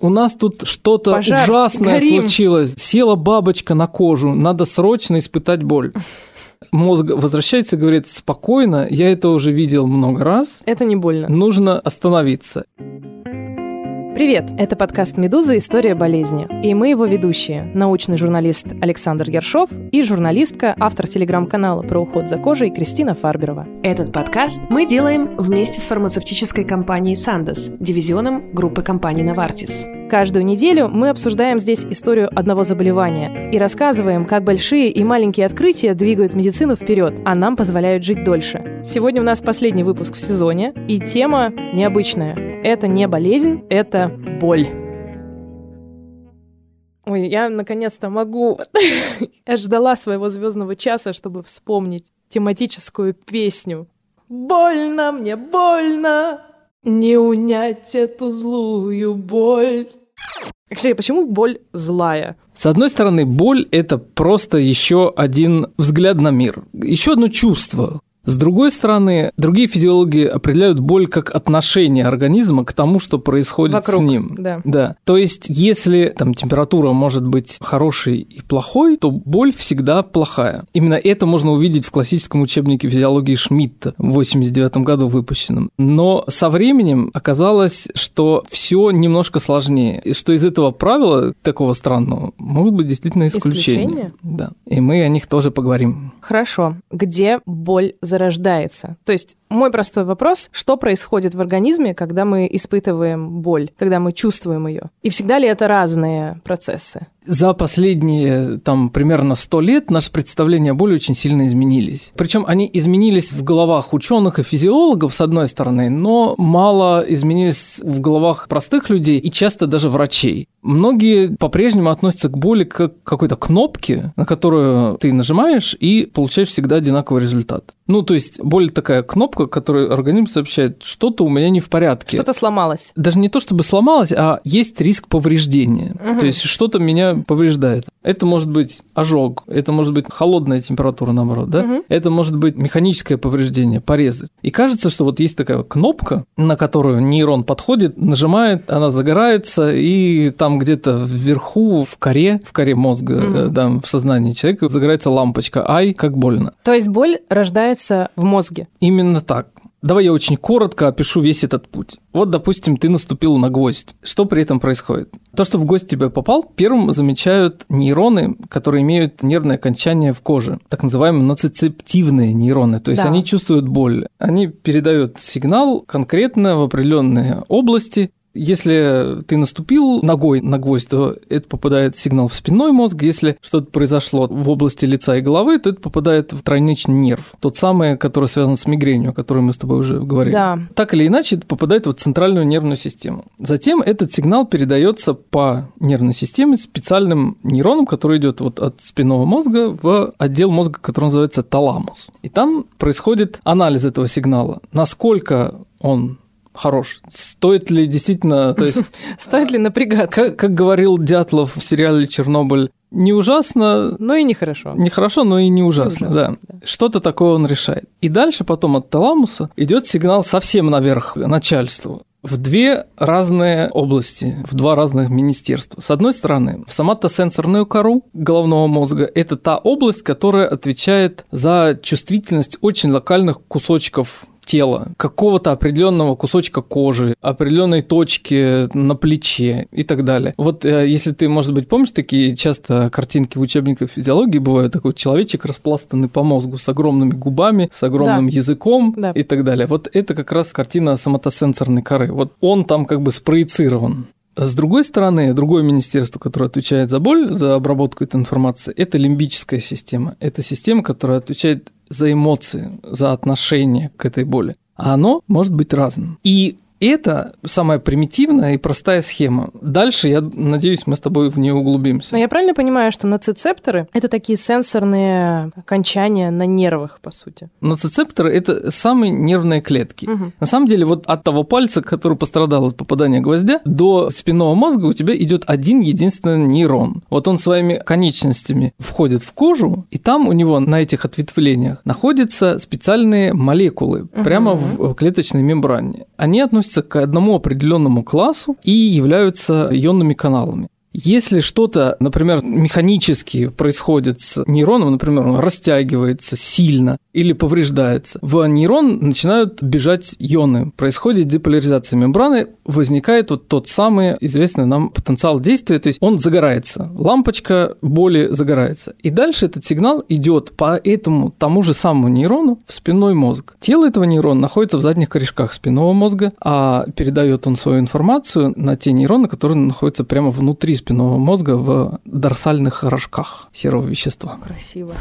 У нас тут что-то Пожар, ужасное горим. случилось. Села бабочка на кожу, надо срочно испытать боль. Мозг возвращается и говорит, спокойно, я это уже видел много раз, Это не больно. нужно остановиться. Привет! Это подкаст «Медуза. История болезни». И мы его ведущие. Научный журналист Александр Ершов и журналистка, автор телеграм-канала про уход за кожей Кристина Фарберова. Этот подкаст мы делаем вместе с фармацевтической компанией Sandoz, дивизионом группы компаний Novartis. Каждую неделю мы обсуждаем здесь историю одного заболевания и рассказываем, как большие и маленькие открытия двигают медицину вперед, а нам позволяют жить дольше. Сегодня у нас последний выпуск в сезоне, и тема необычная. Это не болезнь, это боль. Ой, я наконец-то могу. Я ждала своего звездного часа, чтобы вспомнить тематическую песню. Больно мне, больно, не унять эту злую боль. Кстати, почему боль злая? С одной стороны, боль – это просто еще один взгляд на мир, еще одно чувство. С другой стороны, другие физиологи определяют боль как отношение организма к тому, что происходит Вокруг, с ним. да. Да. То есть, если там температура может быть хорошей и плохой, то боль всегда плохая. Именно это можно увидеть в классическом учебнике физиологии Шмидта в 89 году выпущенном. Но со временем оказалось, что все немножко сложнее, и что из этого правила такого странного могут быть действительно исключения. Исключения? Да. И мы о них тоже поговорим. Хорошо. Где боль зарождается? То есть мой простой вопрос, что происходит в организме, когда мы испытываем боль, когда мы чувствуем ее? И всегда ли это разные процессы? За последние там примерно 100 лет наши представления о боли очень сильно изменились. Причем они изменились в головах ученых и физиологов, с одной стороны, но мало изменились в головах простых людей и часто даже врачей. Многие по-прежнему относятся к боли как к какой-то кнопке, на которую ты нажимаешь и получаешь всегда одинаковый результат. Ну, то есть боль такая кнопка, которую организм сообщает, что-то у меня не в порядке. Что-то сломалось. Даже не то чтобы сломалось, а есть риск повреждения. То есть что-то меня повреждает. Это может быть ожог, это может быть холодная температура, наоборот, да? Мгм. Это может быть механическое повреждение, порезы. И кажется, что вот есть такая кнопка, на которую нейрон подходит, нажимает, она загорается, и там где-то вверху, в коре, в коре мозга, э, да, в сознании человека загорается лампочка. Ай, как больно. То есть боль рождается в мозге. Именно так. Давай я очень коротко опишу весь этот путь. Вот, допустим, ты наступил на гвоздь. Что при этом происходит? То, что в гвоздь тебе попал, первым замечают нейроны, которые имеют нервное окончание в коже, так называемые нацицептивные нейроны. То есть Да. они чувствуют боль. Они передают сигнал конкретно в определенные области. Если ты наступил ногой на гвоздь, то это попадает сигнал в спинной мозг. Если что-то произошло в области лица и головы, то это попадает в тройничный нерв. Тот самый, который связан с мигренью, о которой мы с тобой уже говорили. Да. Так или иначе, это попадает в центральную нервную систему. Затем этот сигнал передается по нервной системе специальным нейроном, который идет вот от спинного мозга в отдел мозга, который называется таламус. И там происходит анализ этого сигнала. Насколько он хорош. Стоит ли действительно, то есть, Стоит ли напрягаться? как, как говорил Дятлов в сериале «Чернобыль», не ужасно, Ну и нехорошо. не хорошо, но и не ужасно, ужасно, да. Что-то такое он решает. И дальше потом от таламуса идет сигнал совсем наверх начальству в две разные области, в два разных министерства. С одной стороны, в соматосенсорную кору головного мозга – это та область, которая отвечает за чувствительность очень локальных кусочков тела, какого-то определенного кусочка кожи, определенной точки на плече и так далее. Вот э, если ты, может быть, помнишь, такие часто картинки в учебниках физиологии бывают, такой человечек распластанный по мозгу с огромными губами, с огромным Да. языком Да. и так далее. Вот это как раз картина соматосенсорной коры. Вот он там как бы спроецирован. С другой стороны, другое министерство, которое отвечает за боль, за обработку этой информации, это лимбическая система. Это система, которая отвечает за эмоции, за отношение к этой боли. А оно может быть разным. И это самая примитивная и простая схема. Дальше, я надеюсь, мы с тобой в нее углубимся. Но я правильно понимаю, что нацицепторы — это такие сенсорные окончания на нервах, по сути? Ноцицепторы – это самые нервные клетки. Мгм. На самом деле, вот от того пальца, который пострадал от попадания гвоздя, до спинного мозга у тебя идет один единственный нейрон. Вот он своими конечностями входит в кожу, и там у него на этих ответвлениях находятся специальные молекулы прямо в в клеточной мембране. Они относятся относятся к одному определенному классу и являются ионными каналами. Если что-то, например, механически происходит с нейроном, например, он растягивается сильно или повреждается, в нейрон начинают бежать ионы, происходит деполяризация мембраны, возникает вот тот самый известный нам потенциал действия, то есть он загорается, лампочка боли загорается. И дальше этот сигнал идет по этому тому же самому нейрону в спинной мозг. Тело этого нейрона находится в задних корешках спинного мозга, а передает он свою информацию на те нейроны, которые находятся прямо внутри спинного мозга в дорсальных рожках серого вещества. Красиво.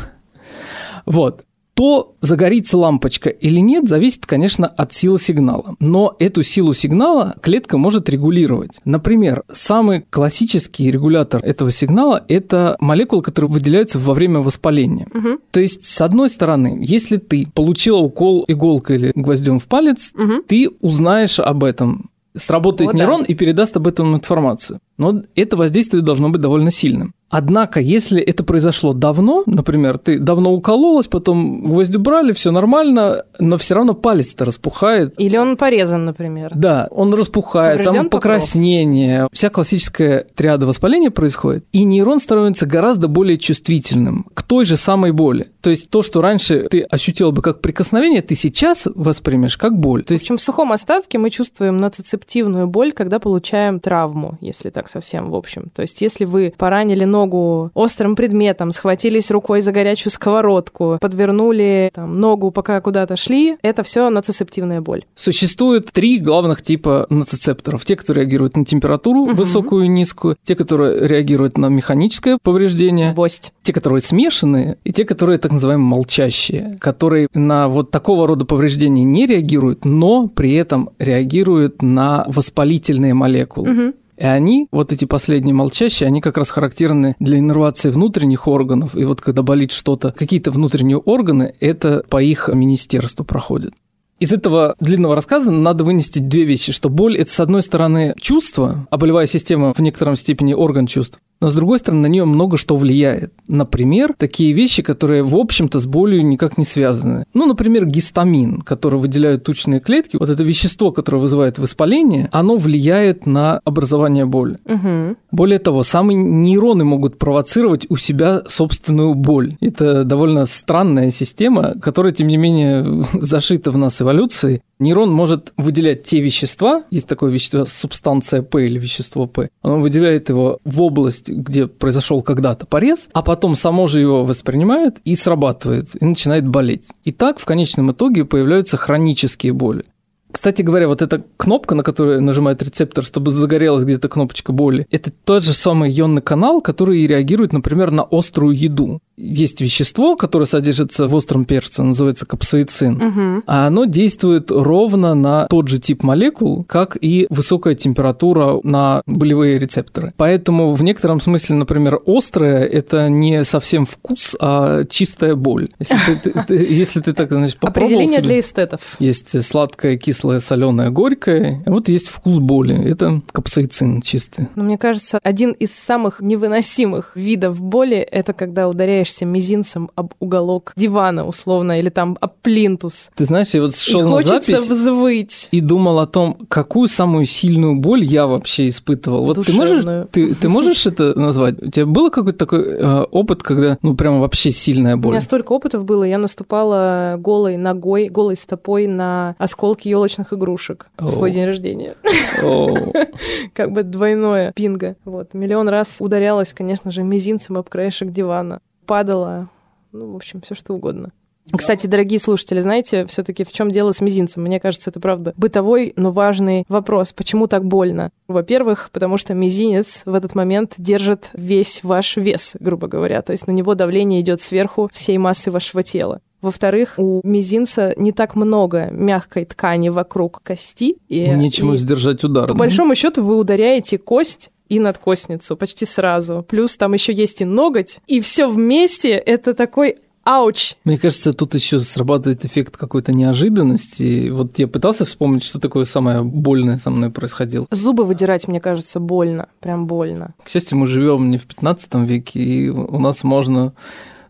Вот. То загорится лампочка или нет, зависит, конечно, от силы сигнала. Но эту силу сигнала клетка может регулировать. Например, самый классический регулятор этого сигнала – это молекулы, которые выделяются во время воспаления. Угу. То есть, с одной стороны, если ты получила укол иголкой или гвоздем в палец, Угу. ты узнаешь об этом. Сработает О, да. нейрон и передаст об этом информацию. Но это воздействие должно быть довольно сильным. Однако, если это произошло давно, например, ты давно укололась, потом гвоздь убрали, все нормально, но все равно палец-то распухает. Или он порезан, например. Да, он распухает, там Поврежден покров. покраснение, вся классическая триада воспаления происходит, и нейрон становится гораздо более чувствительным к той же самой боли. То есть то, что раньше ты ощутила бы как прикосновение, ты сейчас воспримешь как боль. То В есть общем, в сухом остатке мы чувствуем ноцицептивную боль, когда получаем травму, если так совсем в общем. То есть если вы поранили ногу острым предметом, схватились рукой за горячую сковородку, подвернули там, ногу, пока куда-то шли, это все ноцицептивная боль. Существует три главных типа ноцицепторов. Те, которые реагируют на температуру Мгм. высокую и низкую, те, которые реагируют на механическое повреждение, Гвоздь. те, которые смешанные, и те, которые так называемые молчащие, которые на вот такого рода повреждения не реагируют, но при этом реагируют на воспалительные молекулы. Мгм. И они, вот эти последние молчащие, они как раз характерны для иннервации внутренних органов. И вот когда болит что-то, какие-то внутренние органы, это по их министерству проходит. Из этого длинного рассказа надо вынести две вещи, что боль – это, с одной стороны, чувство, а болевая система в некотором степени орган чувств, но с другой стороны, на нее много что влияет. Например, такие вещи, которые, в общем-то, с болью никак не связаны. Ну, например, гистамин, который выделяют тучные клетки. Вот это вещество, которое вызывает воспаление, оно влияет на образование боли. Мгм. Более того, самые нейроны могут провоцировать у себя собственную боль. Это довольно странная система, которая, тем не менее, зашита в нас эволюцией. Нейрон может выделять те вещества, есть такое вещество, субстанция П или вещество П, оно выделяет его в область, где произошел когда-то порез, а потом само же его воспринимает и срабатывает, и начинает болеть. И так в конечном итоге появляются хронические боли. Кстати говоря, вот эта кнопка, на которую нажимает рецептор, чтобы загорелась где-то кнопочка боли, это тот же самый ионный канал, который реагирует, например, на острую еду. Есть вещество, которое содержится в остром перце, называется капсаицин. Мгм. А оно действует ровно на тот же тип молекул, как и высокая температура на болевые рецепторы. Поэтому в некотором смысле, например, острое – это не совсем вкус, а чистая боль. Если ты, ты- ты- если ты так, значит, попробовал Определение себе- для эстетов. есть сладкое, кислое, соленое, горькое. А вот есть вкус боли. Это капсаицин чистый. Но мне кажется, один из самых невыносимых видов боли – это когда ударяешься мизинцем об уголок дивана, условно, или там об плинтус. Ты знаешь, я вот шел на запись взвыть. и думал о том, какую самую сильную боль я вообще испытывал. Вот ты можешь, ты, ты можешь это назвать? У тебя был какой-то такой э, опыт, когда, ну, прямо вообще сильная У боль? меня столько опытов было, я наступала голой ногой, голой стопой на осколки елочных игрушек в свой день рождения. Как бы двойное пинга. Вот. Миллион раз ударялась, конечно же, мизинцем об краешек дивана. Падала. Ну, в общем, все что угодно. Кстати, дорогие слушатели, знаете, все-таки в чем дело с мизинцем? Мне кажется, это правда бытовой, но важный вопрос. Почему так больно? Во-первых, потому что мизинец в этот момент держит весь ваш вес, грубо говоря. То есть на него давление идет сверху всей массы вашего тела. Во-вторых, у мизинца не так много мягкой ткани вокруг кости. И, нечему и сдержать удар. по да? большому счету вы ударяете кость и надкостницу почти сразу. Плюс там еще есть и ноготь. И все вместе это такой ауч. Мне кажется, тут еще срабатывает эффект какой-то неожиданности. Вот я пытался вспомнить, что такое самое больное со мной происходило. Зубы выдирать, мне кажется, больно. Прям больно. К счастью, мы живем не в 15 веке, и у нас можно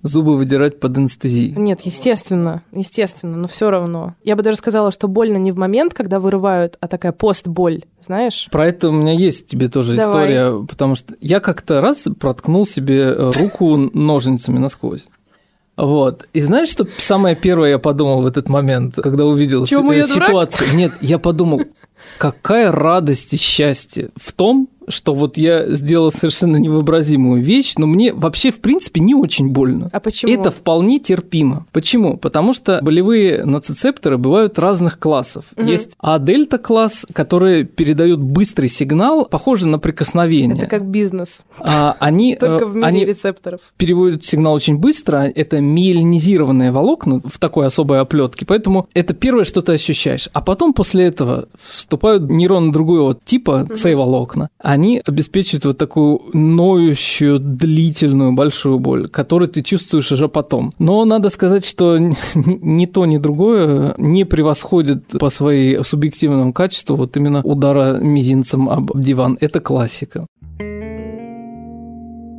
зубы выдирать под анестезией. Нет, естественно, естественно, но все равно. Я бы даже сказала, что больно не в момент, когда вырывают, а такая постболь, знаешь? Про это у меня есть тебе тоже Давай. история, потому что я как-то раз проткнул себе э, руку ножницами насквозь. Вот. И знаешь, что самое первое я подумал в этот момент, когда увидел Чему си- я дурак? ситуацию? Нет, я подумал, какая радость и счастье в том, что вот я сделал совершенно невообразимую вещь, но мне вообще, в принципе, не очень больно. А почему? Это вполне терпимо. Почему? Потому что болевые нацицепторы бывают разных классов. Мгм. Есть А-дельта класс, который передают быстрый сигнал, похожий на прикосновение. Это как бизнес, А они, только э, в мире они рецепторов. переводят сигнал очень быстро. Это миелинизированные волокна в такой особой оплетке. Поэтому это первое, что ты ощущаешь. А потом после этого вступают нейроны другого типа, С-волокна. Они обеспечивают вот такую ноющую, длительную, большую боль, которую ты чувствуешь уже потом. Но надо сказать, что ни то, ни другое не превосходит по своей субъективному качеству вот именно удара мизинцем об диван. Это классика.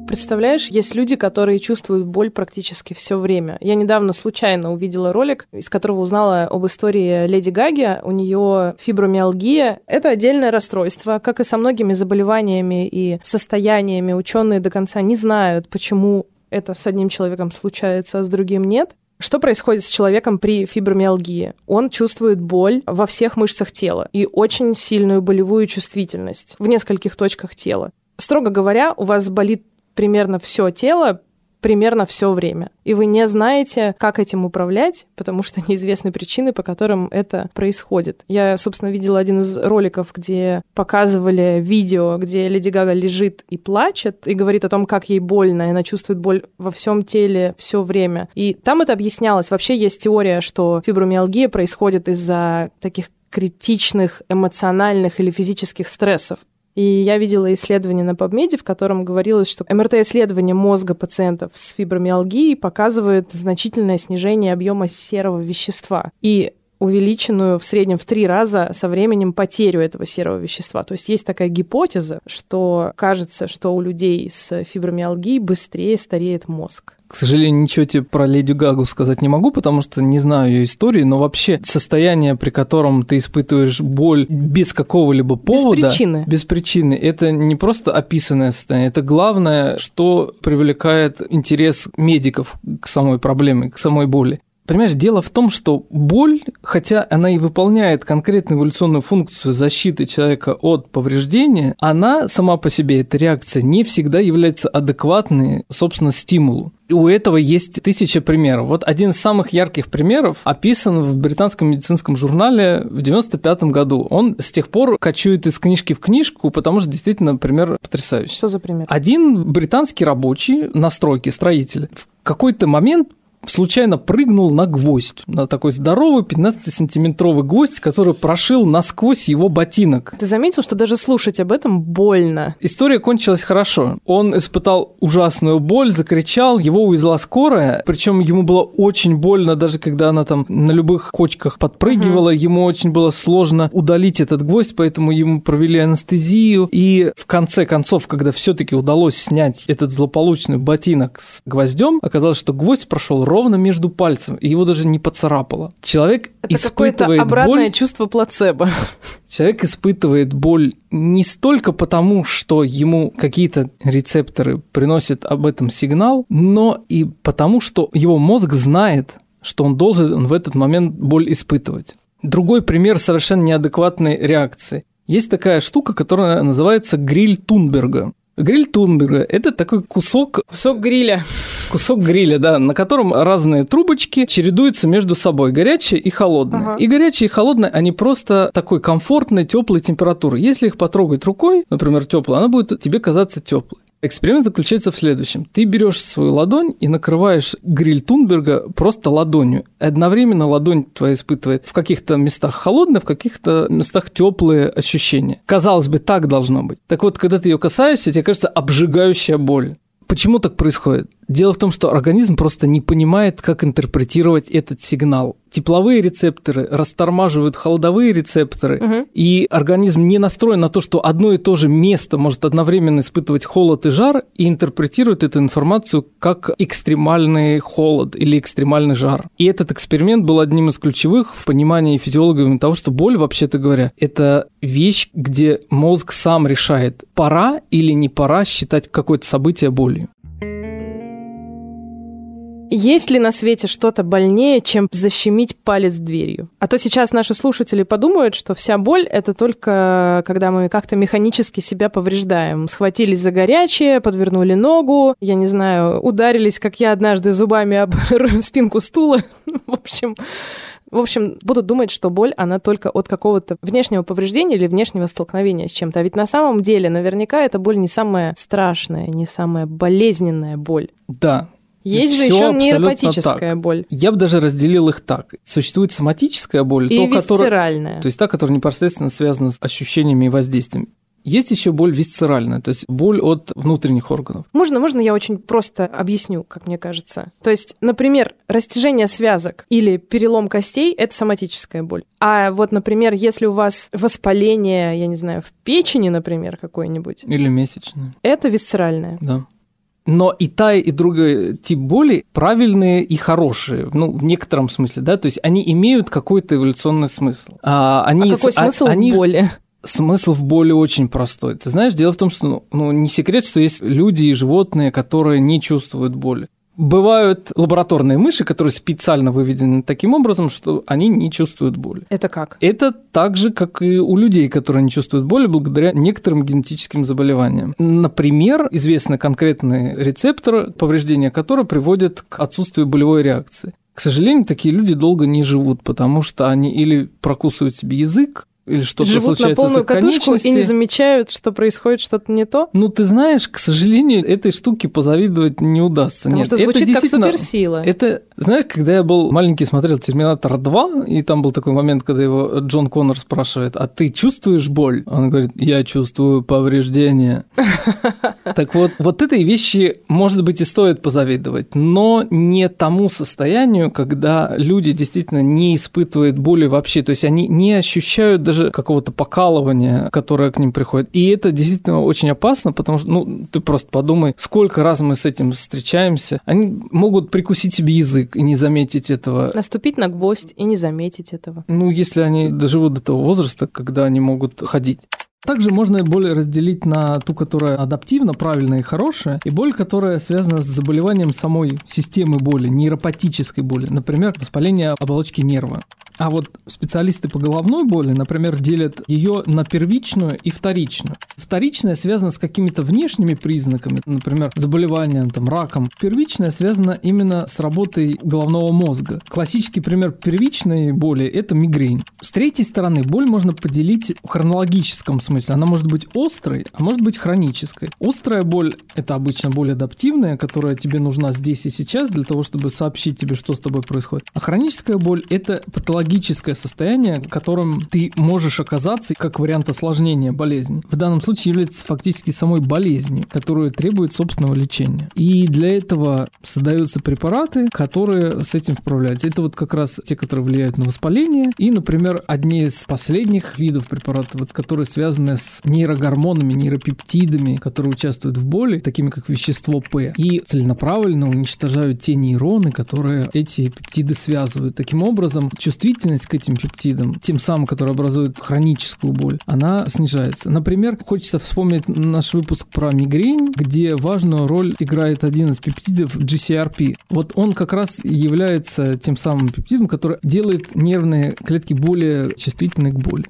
Представляешь, есть люди, которые чувствуют боль практически все время. Я недавно случайно увидела ролик, из которого узнала об истории Леди Гаги. У нее фибромиалгия. Это отдельное расстройство, как и со многими заболеваниями и состояниями. Ученые до конца не знают, почему это с одним человеком случается, а с другим нет. Что происходит с человеком при фибромиалгии? Он чувствует боль во всех мышцах тела и очень сильную болевую чувствительность в нескольких точках тела. Строго говоря, у вас болит примерно все тело примерно все время. И вы не знаете, как этим управлять, потому что неизвестны причины, по которым это происходит. Я, собственно, видела один из роликов, где показывали видео, где Леди Гага лежит и плачет, и говорит о том, как ей больно, и она чувствует боль во всем теле все время. И там это объяснялось. Вообще есть теория, что фибромиалгия происходит из-за таких критичных эмоциональных или физических стрессов. И я видела исследование на PubMed, в котором говорилось, что МРТ-исследование мозга пациентов с фибромиалгией показывает значительное снижение объема серого вещества и увеличенную в среднем в три раза со временем потерю этого серого вещества. То есть есть такая гипотеза, что кажется, что у людей с фибромиалгией быстрее стареет мозг. К сожалению, ничего тебе про Леди Гагу сказать не могу, потому что не знаю ее истории, но вообще состояние, при котором ты испытываешь боль без какого-либо повода... причины. Без причины. Это не просто описанное состояние, это главное, что привлекает интерес медиков к самой проблеме, к самой боли. Понимаешь, дело в том, что боль, хотя она и выполняет конкретную эволюционную функцию защиты человека от повреждения, она сама по себе, эта реакция, не всегда является адекватной, собственно, стимулу. И у этого есть тысяча примеров. Вот один из самых ярких примеров описан в британском медицинском журнале в 95 году. Он с тех пор кочует из книжки в книжку, потому что действительно пример потрясающий. Что за пример? Один британский рабочий на стройке, строитель, в какой-то момент случайно прыгнул на гвоздь, на такой здоровый 15-сантиметровый гвоздь, который прошил насквозь его ботинок. Ты заметил, что даже слушать об этом больно? История кончилась хорошо. Он испытал ужасную боль, закричал, его увезла скорая, причем ему было очень больно, даже когда она там на любых кочках подпрыгивала, ему очень было сложно удалить этот гвоздь, поэтому ему провели анестезию. И в конце концов, когда все-таки удалось снять этот злополучный ботинок с гвоздем, оказалось, что гвоздь прошел ровно между пальцем, и его даже не поцарапало. Человек Это испытывает обратное боль. чувство плацебо. Человек испытывает боль не столько потому, что ему какие-то рецепторы приносят об этом сигнал, но и потому, что его мозг знает, что он должен в этот момент боль испытывать. Другой пример совершенно неадекватной реакции. Есть такая штука, которая называется гриль Тунберга. Гриль Тунберга – это такой кусок Кусок гриля. Кусок гриля, да, на котором разные трубочки чередуются между собой, горячие и холодные. Ага. И горячие и холодные, они просто такой комфортной, теплой температуры. Если их потрогать рукой, например, теплую, она будет тебе казаться теплой. Эксперимент заключается в следующем. Ты берешь свою ладонь и накрываешь гриль Тунберга просто ладонью. Одновременно ладонь твоя испытывает в каких-то местах холодные, в каких-то местах теплые ощущения. Казалось бы, так должно быть. Так вот, когда ты ее касаешься, тебе кажется обжигающая боль. Почему так происходит? Дело в том, что организм просто не понимает, как интерпретировать этот сигнал. Тепловые рецепторы растормаживают холодовые рецепторы, Мгм. и организм не настроен на то, что одно и то же место может одновременно испытывать холод и жар, и интерпретирует эту информацию как экстремальный холод или экстремальный жар. И этот эксперимент был одним из ключевых в понимании физиологами того, что боль, вообще-то говоря, это вещь, где мозг сам решает, пора или не пора считать какое-то событие болью. Есть ли на свете что-то больнее, чем защемить палец дверью? А то сейчас наши слушатели подумают, что вся боль — это только когда мы как-то механически себя повреждаем. Схватились за горячее, подвернули ногу, я не знаю, ударились, как я однажды, зубами об спинку стула. В общем, в общем, будут думать, что боль, она только от какого-то внешнего повреждения или внешнего столкновения с чем-то. А ведь на самом деле наверняка эта боль не самая страшная, не самая болезненная боль. Да, Есть же еще нейропатическая боль. я бы даже разделил их так. Существует соматическая боль, И то, которая, то есть та, которая непосредственно связана с ощущениями и воздействием. Есть еще боль висцеральная, то есть боль от внутренних органов. Можно, можно я очень просто объясню, как мне кажется. То есть, например, растяжение связок или перелом костей – это соматическая боль. А вот, например, если у вас воспаление, я не знаю, в печени, например, какой-нибудь, Или месячные, это висцеральная. да. Но и та, и другой тип боли правильные и хорошие, ну, в некотором смысле, да, то есть они имеют какой-то эволюционный смысл. А, они, а какой а- смысл они, в боли? Смысл в боли очень простой. Ты знаешь, дело в том, что ну, ну, не секрет, что есть люди и животные, которые не чувствуют боли. Бывают лабораторные мыши, которые специально выведены таким образом, что они не чувствуют боли. Это как? Это так же, как и у людей, которые не чувствуют боли благодаря некоторым генетическим заболеваниям. Например, известны конкретные рецепторы, повреждения которых приводят к отсутствию болевой реакции. К сожалению, такие люди долго не живут, потому что они или прокусывают себе язык, или что-то Живут на случается с полную их катушку и не замечают, что происходит что-то не то? Ну, ты знаешь, к сожалению, этой штуке позавидовать не удастся. Потому Нет, что это звучит как действительно- суперсила. Это, знаешь, когда я был маленький, смотрел «Терминатор 2», и там был такой момент, когда его Джон Коннор спрашивает, а ты чувствуешь боль? Он говорит, я чувствую повреждение. Так вот, вот этой вещи, может быть, и стоит позавидовать, но не тому состоянию, когда люди действительно не испытывают боли вообще, то есть они не ощущают даже какого-то покалывания, которое к ним приходит. И это действительно очень опасно, потому что, ну, ты просто подумай, сколько раз мы с этим встречаемся. Они могут прикусить себе язык и не заметить этого. Наступить на гвоздь и не заметить этого. Ну, если они доживут до того возраста, когда они могут ходить. Также можно боль разделить на ту, которая адаптивна, правильная и хорошая, и боль, которая связана с заболеванием самой системы боли, нейропатической боли, например, воспаление оболочки нерва. А вот специалисты по головной боли, например, делят ее на первичную и вторичную. Вторичная связана с какими-то внешними признаками, например, заболеванием, там, раком. Первичная связана именно с работой головного мозга. Классический пример первичной боли – это мигрень. С третьей стороны, боль можно поделить в хронологическом смысле. Она может быть острой, а может быть хронической. Острая боль – это обычно боль адаптивная, которая тебе нужна здесь и сейчас для того, чтобы сообщить тебе, что с тобой происходит. А хроническая боль – это патологическое состояние, в котором ты можешь оказаться как вариант осложнения болезни. В данном случае является фактически самой болезнью, которая требует собственного лечения. И для этого создаются препараты, которые с этим справляются. Это вот как раз те, которые влияют на воспаление. И, например, одни из последних видов препаратов, вот, которые связаны с нейрогормонами, нейропептидами, которые участвуют в боли, такими как вещество П, и целенаправленно уничтожают те нейроны, которые эти пептиды связывают. Таким образом, чувствительность к этим пептидам, тем самым, которые образуют хроническую боль, она снижается. Например, хочется вспомнить наш выпуск про мигрень, где важную роль играет один из пептидов GCRP. Вот он как раз является тем самым пептидом, который делает нервные клетки более чувствительны к боли.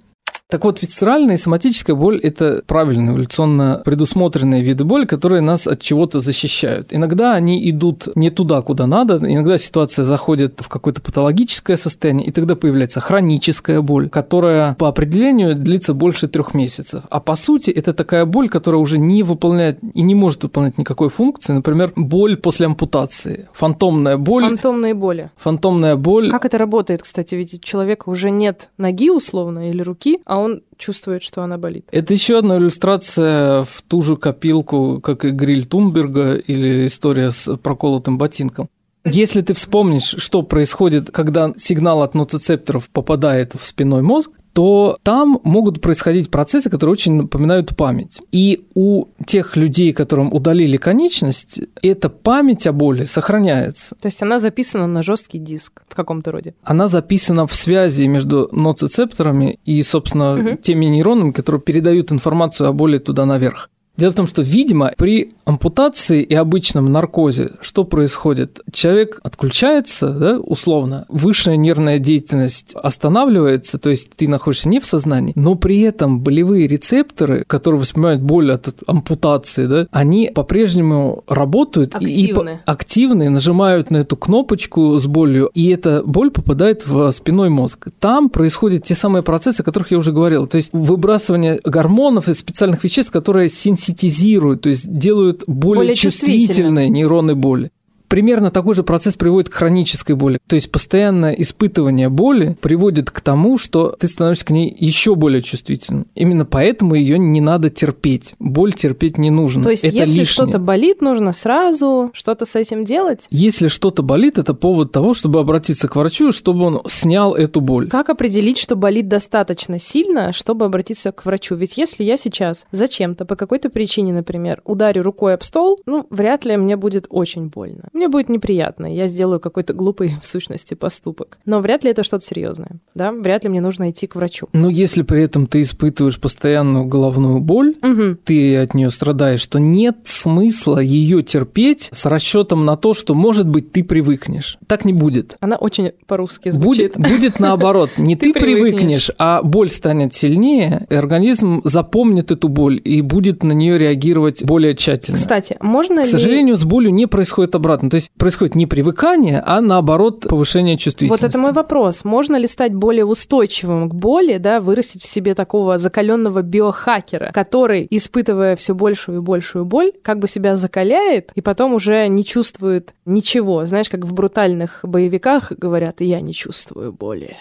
Так вот, висцеральная и соматическая боль – это правильно эволюционно предусмотренные виды боли, которые нас от чего-то защищают. Иногда они идут не туда, куда надо, иногда ситуация заходит в какое-то патологическое состояние, и тогда появляется хроническая боль, которая по определению длится больше трех месяцев. А по сути, это такая боль, которая уже не выполняет и не может выполнять никакой функции. Например, боль после ампутации, фантомная боль. Фантомные боли. Фантомная боль. Как это работает, кстати? Ведь у человека уже нет ноги условно или руки, а он чувствует, что она болит. Это еще одна иллюстрация в ту же копилку, как и гриль Тунберга или история с проколотым ботинком. Если ты вспомнишь, что происходит, когда сигнал от ноцицепторов попадает в спиной мозг, то там могут происходить процессы, которые очень напоминают память. И у тех людей, которым удалили конечность, эта память о боли сохраняется. То есть она записана на жесткий диск в каком-то роде. Она записана в связи между ноцицепторами и, собственно, угу. теми нейронами, которые передают информацию о боли туда наверх. Дело в том, что, видимо, при ампутации и обычном наркозе что происходит? Человек отключается, да, условно, высшая нервная деятельность останавливается, то есть ты находишься не в сознании, но при этом болевые рецепторы, которые воспринимают боль от ампутации, да, они по-прежнему работают активны. и активны, нажимают на эту кнопочку с болью, и эта боль попадает в спиной мозг. Там происходят те самые процессы, о которых я уже говорил, то есть выбрасывание гормонов и специальных веществ, которые синтезируют синтезируют, то есть делают более, более чувствительные. нейроны боли примерно такой же процесс приводит к хронической боли. То есть постоянное испытывание боли приводит к тому, что ты становишься к ней еще более чувствительным. Именно поэтому ее не надо терпеть. Боль терпеть не нужно. То есть, это если что-то болит, нужно сразу что-то с этим делать? Если что-то болит, это повод того, чтобы обратиться к врачу, чтобы он снял эту боль. Как определить, что болит достаточно сильно, чтобы обратиться к врачу? Ведь если я сейчас зачем-то, по какой-то причине, например, ударю рукой об стол, ну, вряд ли мне будет очень больно мне будет неприятно, я сделаю какой-то глупый, в сущности, поступок. Но вряд ли это что-то серьезное, да? Вряд ли мне нужно идти к врачу. Но если при этом ты испытываешь постоянную головную боль, угу. ты от нее страдаешь, то нет смысла ее терпеть с расчетом на то, что, может быть, ты привыкнешь. Так не будет. Она очень по-русски звучит. Будет, будет наоборот. Не ты, ты привыкнешь, а боль станет сильнее, и организм запомнит эту боль и будет на нее реагировать более тщательно. Кстати, можно К ли... сожалению, с болью не происходит обратно. То есть происходит не привыкание, а наоборот повышение чувствительности. Вот это мой вопрос. Можно ли стать более устойчивым к боли, да, вырастить в себе такого закаленного биохакера, который, испытывая все большую и большую боль, как бы себя закаляет и потом уже не чувствует ничего. Знаешь, как в брутальных боевиках говорят, я не чувствую боли.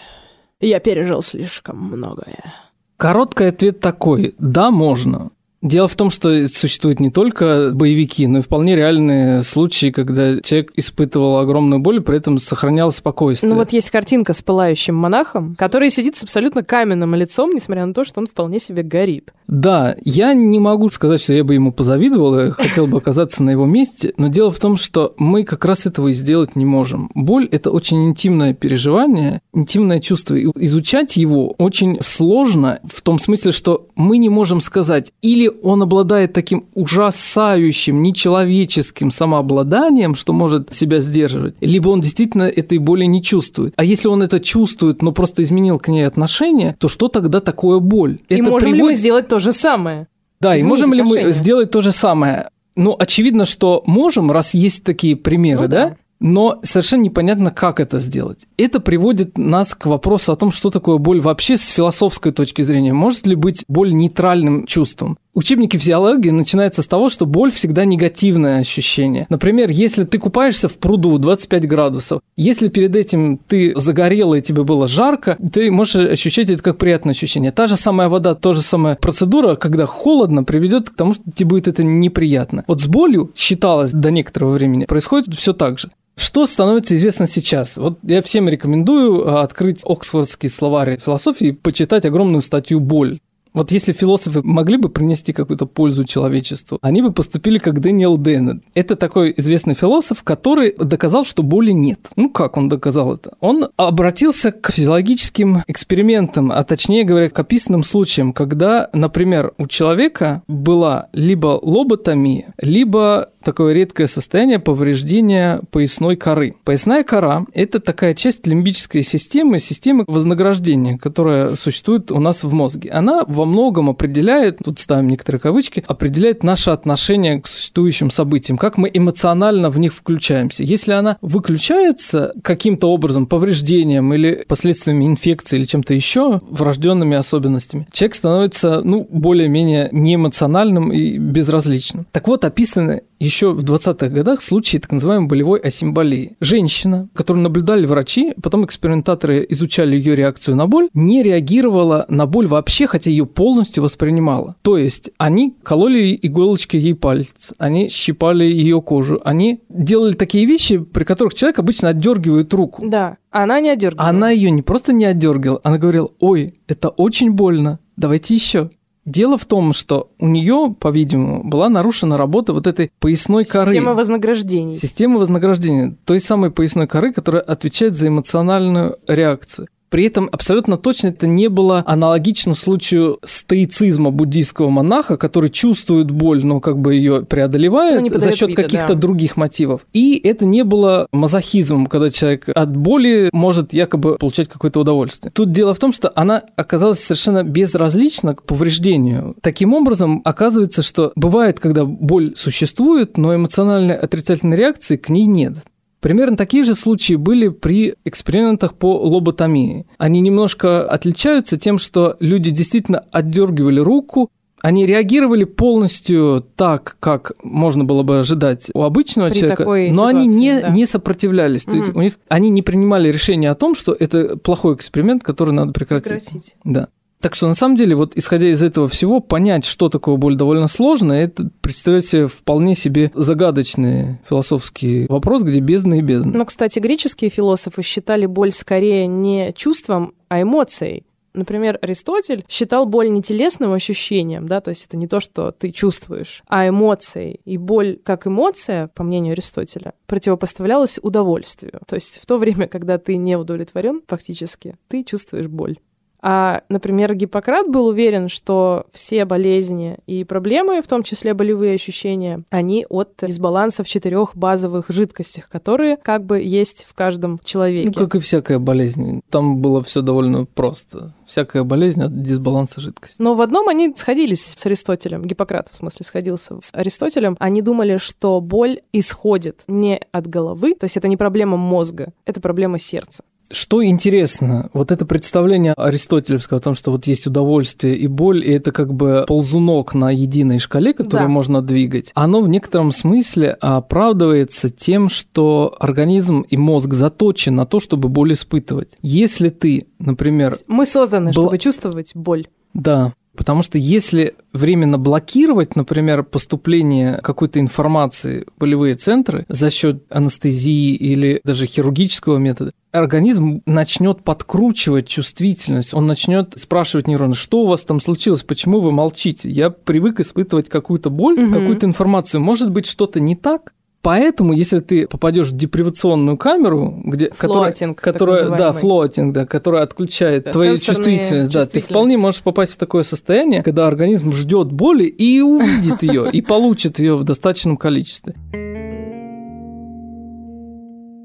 Я пережил слишком многое. Короткий ответ такой. Да, можно. Дело в том, что существуют не только боевики, но и вполне реальные случаи, когда человек испытывал огромную боль, при этом сохранял спокойствие. Ну вот есть картинка с пылающим монахом, который сидит с абсолютно каменным лицом, несмотря на то, что он вполне себе горит. Да, я не могу сказать, что я бы ему позавидовал, я хотел бы оказаться на его месте, но дело в том, что мы как раз этого и сделать не можем. Боль – это очень интимное переживание, интимное чувство, и изучать его очень сложно в том смысле, что мы не можем сказать или он обладает таким ужасающим, нечеловеческим самообладанием, что может себя сдерживать, либо он действительно этой боли не чувствует. А если он это чувствует, но просто изменил к ней отношение, то что тогда такое боль? И это можем приводит... ли мы сделать то же самое? Да, Изменить и можем отношения. ли мы сделать то же самое? Ну, очевидно, что можем, раз есть такие примеры, ну, да? да? но совершенно непонятно, как это сделать. Это приводит нас к вопросу о том, что такое боль вообще с философской точки зрения. Может ли быть боль нейтральным чувством? Учебники физиологии начинаются с того, что боль всегда негативное ощущение. Например, если ты купаешься в пруду 25 градусов, если перед этим ты загорел и тебе было жарко, ты можешь ощущать это как приятное ощущение. Та же самая вода, та же самая процедура, когда холодно, приведет к тому, что тебе будет это неприятно. Вот с болью считалось до некоторого времени происходит все так же. Что становится известно сейчас? Вот я всем рекомендую а, открыть Оксфордский словарь философии и почитать огромную статью «Боль». Вот если философы могли бы принести какую-то пользу человечеству, они бы поступили как Дэниел Деннет. Это такой известный философ, который доказал, что боли нет. Ну как он доказал это? Он обратился к физиологическим экспериментам, а точнее говоря, к описанным случаям, когда, например, у человека была либо лоботомия, либо такое редкое состояние повреждения поясной коры. Поясная кора – это такая часть лимбической системы, системы вознаграждения, которая существует у нас в мозге. Она во многом определяет, тут ставим некоторые кавычки, определяет наше отношение к существующим событиям, как мы эмоционально в них включаемся. Если она выключается каким-то образом, повреждением или последствиями инфекции или чем-то еще, врожденными особенностями, человек становится, ну, более-менее неэмоциональным и безразличным. Так вот, описаны еще в 20-х годах случаи так называемой болевой асимболии. Женщина, которую наблюдали врачи, потом экспериментаторы изучали ее реакцию на боль, не реагировала на боль вообще, хотя ее полностью воспринимала. То есть они кололи иголочкой ей палец, они щипали ее кожу, они делали такие вещи, при которых человек обычно отдергивает руку. Да, она не отдергивала. Она ее не просто не отдергивала, она говорила, ой, это очень больно, давайте еще. Дело в том, что у нее, по-видимому, была нарушена работа вот этой поясной коры. Система вознаграждений. Система вознаграждения, той самой поясной коры, которая отвечает за эмоциональную реакцию. При этом абсолютно точно это не было аналогично случаю стоицизма буддийского монаха, который чувствует боль, но как бы ее преодолевает Ну, за счет каких-то да. других мотивов. И это не было мазохизмом, когда человек от боли может якобы получать какое-то удовольствие. Тут дело в том, что она оказалась совершенно безразлична к повреждению. Таким образом, оказывается, что бывает, когда боль существует, но эмоциональной отрицательной реакции к ней нет. Примерно такие же случаи были при экспериментах по лоботомии. Они немножко отличаются тем, что люди действительно отдергивали руку, они реагировали полностью так, как можно было бы ожидать у обычного При человека, но они ситуации, не, да. не сопротивлялись. То есть у них, они не принимали решение о том, что это плохой эксперимент, который надо прекратить. Прекратить. Да. Так что на самом деле, вот исходя из этого всего, понять, что такое боль, довольно сложно. Это представляет себе вполне себе загадочный философский вопрос, где бездна и бездна. Но, кстати, греческие философы считали боль скорее не чувством, а эмоцией. Например, Аристотель считал боль не телесным ощущением, да, то есть это не то, что ты чувствуешь, а эмоцией. И боль как эмоция, по мнению Аристотеля, противопоставлялась удовольствию. То есть в то время, когда ты не удовлетворен, фактически, ты чувствуешь боль. А, например, Гиппократ был уверен, что все болезни и проблемы, в том числе болевые ощущения, они от дисбаланса в четырех базовых жидкостях, которые как бы есть в каждом человеке. Ну, как и всякая болезнь. Там было все довольно просто. Всякая болезнь от дисбаланса жидкости. Но в одном они сходились с Аристотелем, Гиппократ, в смысле, сходился с Аристотелем. Они думали, что боль исходит не от головы, то есть это не проблема мозга, это проблема сердца. Что интересно, вот это представление аристотелевского о том, что вот есть удовольствие и боль, и это как бы ползунок на единой шкале, которую Да. можно двигать, оно в некотором смысле оправдывается тем, что организм и мозг заточен на то, чтобы боль испытывать. Если ты, например, Мы созданы, Была- чтобы чувствовать боль. Да, потому что если временно блокировать, например, поступление какой-то информации в болевые центры за счет анестезии или даже хирургического метода, организм начнет подкручивать чувствительность, он начнет спрашивать нейроны, что у вас там случилось, почему вы молчите, я привык испытывать какую-то боль, Мгм. какую-то информацию, может быть что-то не так, Поэтому, если ты попадешь в депривационную камеру, где, которая, Флоатинг, так которая, да, флоатинг, да, которая отключает Да, твою чувствительность, да, ты вполне можешь попасть в такое состояние, когда организм ждет боли и увидит ее, и получит ее в достаточном количестве.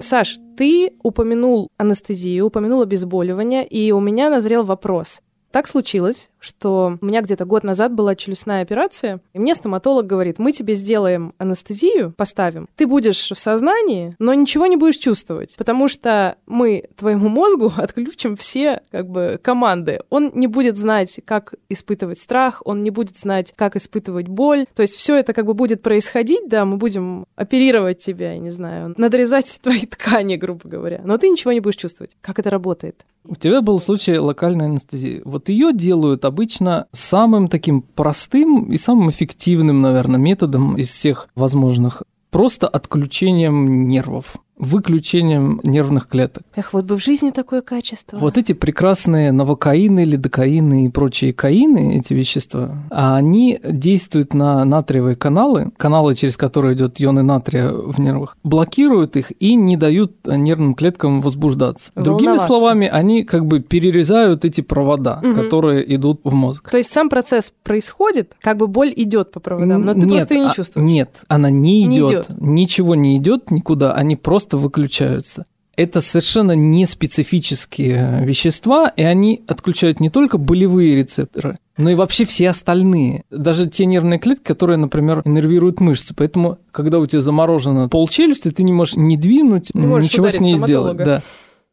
Саш, ты упомянул анестезию, упомянул обезболивание, и у меня назрел вопрос. Так случилось, что у меня где-то год назад была челюстная операция, и мне стоматолог говорит, мы тебе сделаем анестезию, поставим, ты будешь в сознании, но ничего не будешь чувствовать, потому что мы твоему мозгу отключим все как бы команды. Он не будет знать, как испытывать страх, он не будет знать, как испытывать боль. То есть все это как бы будет происходить, да, мы будем оперировать тебя, я не знаю, надрезать твои ткани, грубо говоря, но ты ничего не будешь чувствовать. Как это работает? У тебя был случай локальной анестезии. Вот ее делают обычно самым таким простым и самым эффективным, наверное, методом из всех возможных. Просто отключением нервов, выключением нервных клеток. Эх, вот бы в жизни такое качество. Вот эти прекрасные новокаины, лидокаины и прочие каины, эти вещества, а они действуют на натриевые каналы, каналы, через которые идет ионы натрия в нервах, блокируют их и не дают нервным клеткам возбуждаться. Другими словами, они как бы перерезают эти провода, Мгм. которые идут в мозг. То есть сам процесс происходит, как бы боль идет по проводам, но ты Нет, просто ее не а- чувствуешь. Нет, она не Не идет. идет. Ничего не идет никуда, они просто выключаются. Это совершенно не специфические вещества, и они отключают не только болевые рецепторы, но и вообще все остальные. Даже те нервные клетки, которые, например, иннервируют мышцы. Поэтому, когда у тебя заморожено полчелюсти, ты не можешь ни двинуть, Не ничего с ней стоматолога. сделать. Да.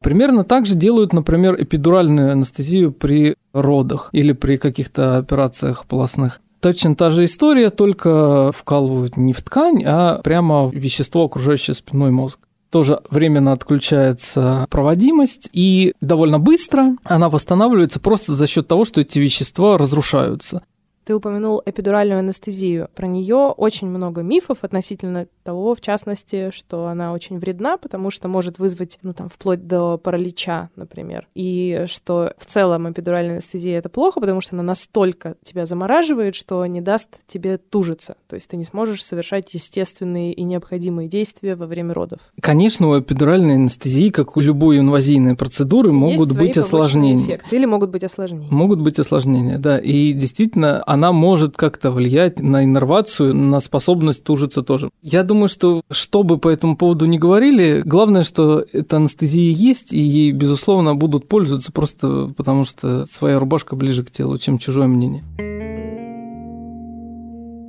Примерно так же делают, например, эпидуральную анестезию при родах или при каких-то операциях полостных. Точно та же история, только вкалывают не в ткань, а прямо в вещество, окружающее спинной мозг тоже временно отключается проводимость, и довольно быстро она восстанавливается просто за счет того, что эти вещества разрушаются. Ты упомянул эпидуральную анестезию. Про нее очень много мифов относительно того, в частности, что она очень вредна, потому что может вызвать, ну там, вплоть до паралича, например. И что в целом эпидуральная анестезия это плохо, потому что она настолько тебя замораживает, что не даст тебе тужиться. То есть ты не сможешь совершать естественные и необходимые действия во время родов. Конечно, у эпидуральной анестезии, как у любой инвазийной процедуры, могут Есть быть осложнения. эффекты. Или могут быть осложнения. Могут быть осложнения, да. И действительно, она может как-то влиять на иннервацию, на способность тужиться тоже. Я думаю, что что бы по этому поводу ни говорили, главное, что эта анестезия есть, и ей, безусловно, будут пользоваться просто потому, что своя рубашка ближе к телу, чем чужое мнение.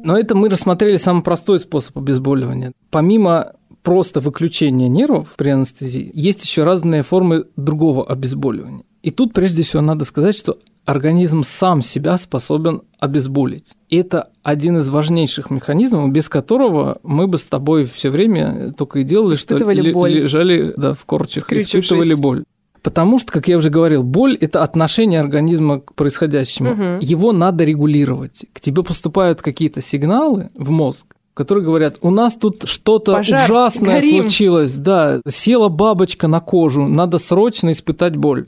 Но это мы рассмотрели самый простой способ обезболивания. Помимо просто выключения нервов при анестезии, есть еще разные формы другого обезболивания. И тут прежде всего надо сказать, что организм сам себя способен обезболить. И это один из важнейших механизмов, без которого мы бы с тобой все время только и делали, Испытывали что боль. лежали да, в корчах, испытывали боль. Потому что, как я уже говорил, боль – это отношение организма к происходящему. Мгм. Его надо регулировать. К тебе поступают какие-то сигналы в мозг, которые говорят, у нас тут что-то ужасное горим». случилось, да, села бабочка на кожу, надо срочно испытать боль.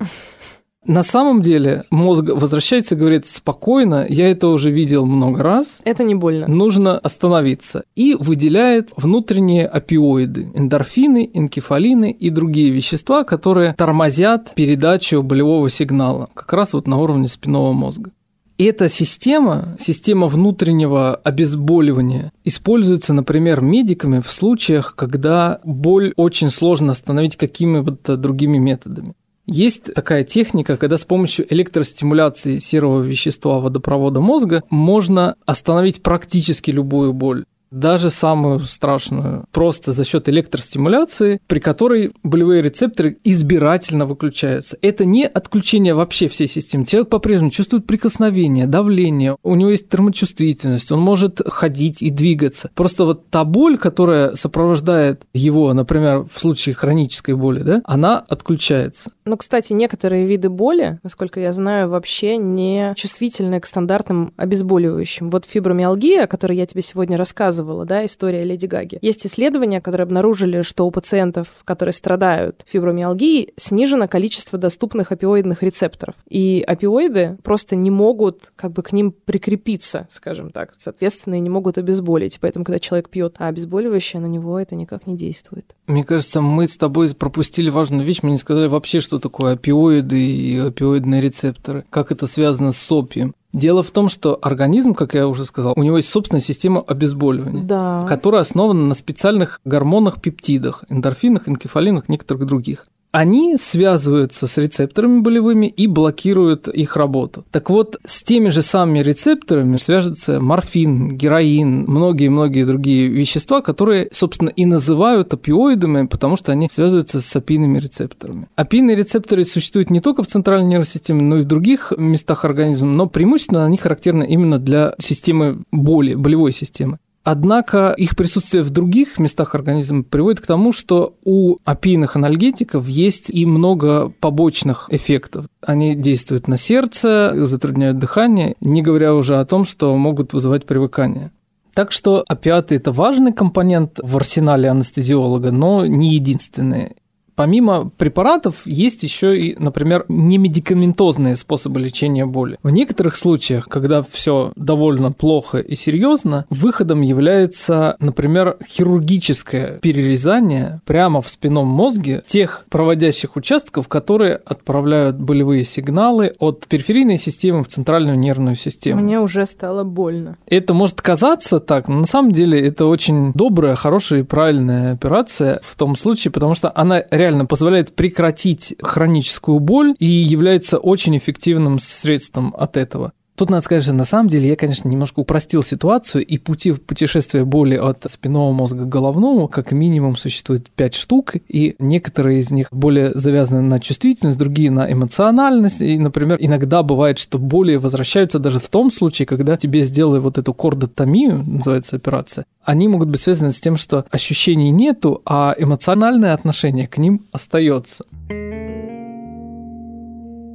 На самом деле мозг возвращается и говорит, спокойно, я это уже видел много раз, Это не больно. нужно остановиться. И выделяет внутренние опиоиды, эндорфины, энкефалины и другие вещества, которые тормозят передачу болевого сигнала, как раз вот на уровне спинного мозга. И эта система, система внутреннего обезболивания, используется, например, медиками в случаях, когда боль очень сложно остановить какими-то другими методами. Есть такая техника, когда с помощью электростимуляции серого вещества водопровода мозга можно остановить практически любую боль даже самую страшную, просто за счет электростимуляции, при которой болевые рецепторы избирательно выключаются. Это не отключение вообще всей системы. Человек по-прежнему чувствует прикосновение, давление, у него есть термочувствительность, он может ходить и двигаться. Просто вот та боль, которая сопровождает его, например, в случае хронической боли, да, она отключается. Ну, кстати, некоторые виды боли, насколько я знаю, вообще не чувствительны к стандартным обезболивающим. Вот фибромиалгия, о которой я тебе сегодня рассказывала, да, история Леди Гаги. Есть исследования, которые обнаружили, что у пациентов, которые страдают фибромиалгией, снижено количество доступных опиоидных рецепторов. И опиоиды просто не могут как бы к ним прикрепиться, скажем так. Соответственно, и не могут обезболить. Поэтому, когда человек пьет обезболивающее, на него это никак не действует. Мне кажется, мы с тобой пропустили важную вещь. Мы не сказали вообще, что такое опиоиды и опиоидные рецепторы. Как это связано с опием. Дело в том, что организм, как я уже сказал, у него есть собственная система обезболивания, Да. которая основана на специальных гормонах-пептидах, эндорфинах, энкефалинах, некоторых других. Они связываются с рецепторами болевыми и блокируют их работу. Так вот, с теми же самыми рецепторами свяжется морфин, героин, многие-многие другие вещества, которые, собственно, и называют опиоидами, потому что они связываются с опийными рецепторами. Опийные рецепторы существуют не только в центральной нервной системе, но и в других местах организма, но преимущественно они характерны именно для системы боли, болевой системы. Однако их присутствие в других местах организма приводит к тому, что у опийных анальгетиков есть и много побочных эффектов. Они действуют на сердце, затрудняют дыхание, не говоря уже о том, что могут вызывать привыкание. Так что опиаты – это важный компонент в арсенале анестезиолога, но не единственный. Помимо препаратов есть еще и, например, немедикаментозные способы лечения боли. В некоторых случаях, когда все довольно плохо и серьезно, выходом является, например, хирургическое перерезание прямо в спинном мозге тех проводящих участков, которые отправляют болевые сигналы от периферийной системы в центральную нервную систему. Мне уже стало больно. Это может казаться так, но на самом деле это очень добрая, хорошая и правильная операция в том случае, потому что она реально позволяет прекратить хроническую боль и является очень эффективным средством от этого. Тут надо сказать, что на самом деле я, конечно, немножко упростил ситуацию, и пути путешествия боли от спинного мозга к головному как минимум существует 5 штук, и некоторые из них более завязаны на чувствительность, другие на эмоциональность. И, например, иногда бывает, что боли возвращаются даже в том случае, когда тебе сделали вот эту кордотомию, называется операция, они могут быть связаны с тем, что ощущений нету, а эмоциональное отношение к ним остается.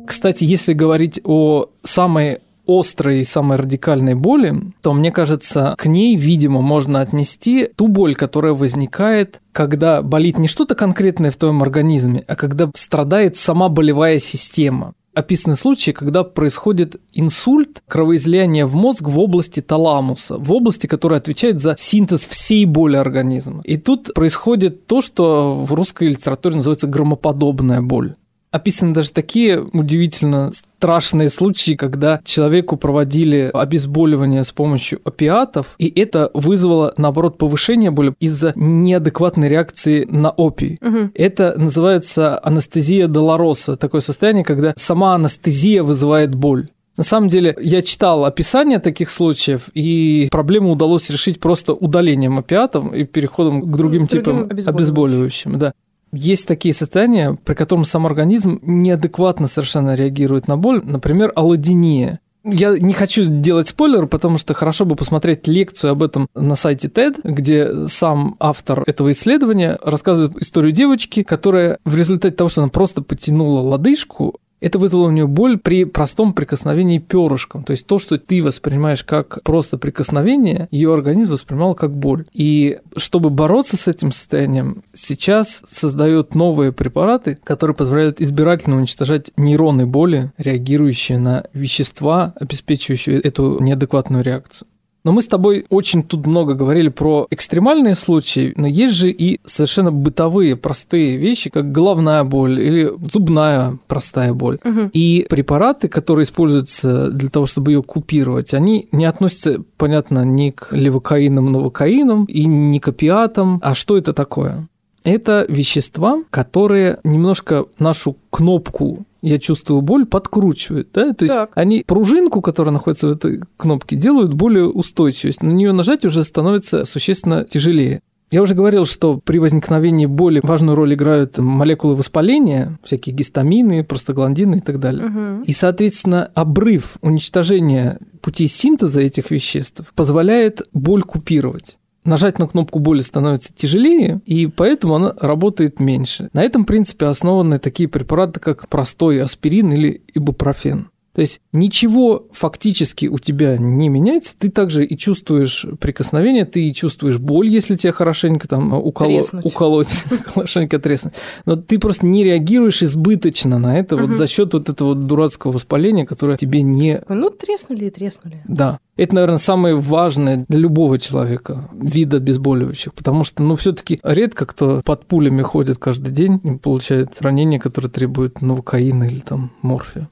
Кстати, если говорить о самой острой и самой радикальной боли, то, мне кажется, к ней, видимо, можно отнести ту боль, которая возникает, когда болит не что-то конкретное в твоем организме, а когда страдает сама болевая система описаны случаи, когда происходит инсульт, кровоизлияние в мозг в области таламуса, в области, которая отвечает за синтез всей боли организма. И тут происходит то, что в русской литературе называется громоподобная боль. Описаны даже такие удивительно страшные случаи, когда человеку проводили обезболивание с помощью опиатов, и это вызвало, наоборот, повышение боли из-за неадекватной реакции на опий. Угу. Это называется анестезия долороса, такое состояние, когда сама анестезия вызывает боль. На самом деле, я читал описание таких случаев, и проблему удалось решить просто удалением опиатов и переходом к другим, другим типам обезболивающим. обезболивающим да. Есть такие состояния, при котором сам организм неадекватно совершенно реагирует на боль, например, аллодиния. Я не хочу делать спойлер, потому что хорошо бы посмотреть лекцию об этом на сайте TED, где сам автор этого исследования рассказывает историю девочки, которая в результате того, что она просто потянула лодыжку, это вызвало у нее боль при простом прикосновении перышком. То есть то, что ты воспринимаешь как просто прикосновение, ее организм воспринимал как боль. И чтобы бороться с этим состоянием, сейчас создают новые препараты, которые позволяют избирательно уничтожать нейроны боли, реагирующие на вещества, обеспечивающие эту неадекватную реакцию. Но мы с тобой очень тут много говорили про экстремальные случаи, но есть же и совершенно бытовые, простые вещи, как головная боль или зубная простая боль. Угу. И препараты, которые используются для того, чтобы ее купировать, они не относятся, понятно, ни к левокаинам, новокаинам и ни к опиатам. А что это такое? Это вещества, которые немножко нашу кнопку я чувствую боль, подкручивают. Да? То есть так. они пружинку, которая находится в этой кнопке, делают более устойчивой. На нее нажать уже становится существенно тяжелее. Я уже говорил, что при возникновении боли важную роль играют молекулы воспаления, всякие гистамины, простагландины и так далее. Угу. И, соответственно, обрыв уничтожения путей синтеза этих веществ позволяет боль купировать нажать на кнопку боли становится тяжелее, и поэтому она работает меньше. На этом принципе основаны такие препараты, как простой аспирин или ибупрофен. То есть ничего фактически у тебя не меняется, ты также и чувствуешь прикосновение, ты и чувствуешь боль, если тебя хорошенько там уколо... уколоть, хорошенько треснуть. Но ты просто не реагируешь избыточно на это вот за счет вот этого дурацкого воспаления, которое тебе не... Ну, треснули и треснули. Да. Это, наверное, самое важное для любого человека вида обезболивающих, потому что, ну, все таки редко кто под пулями ходит каждый день и получает ранения, которые требуют новокаина или там морфия.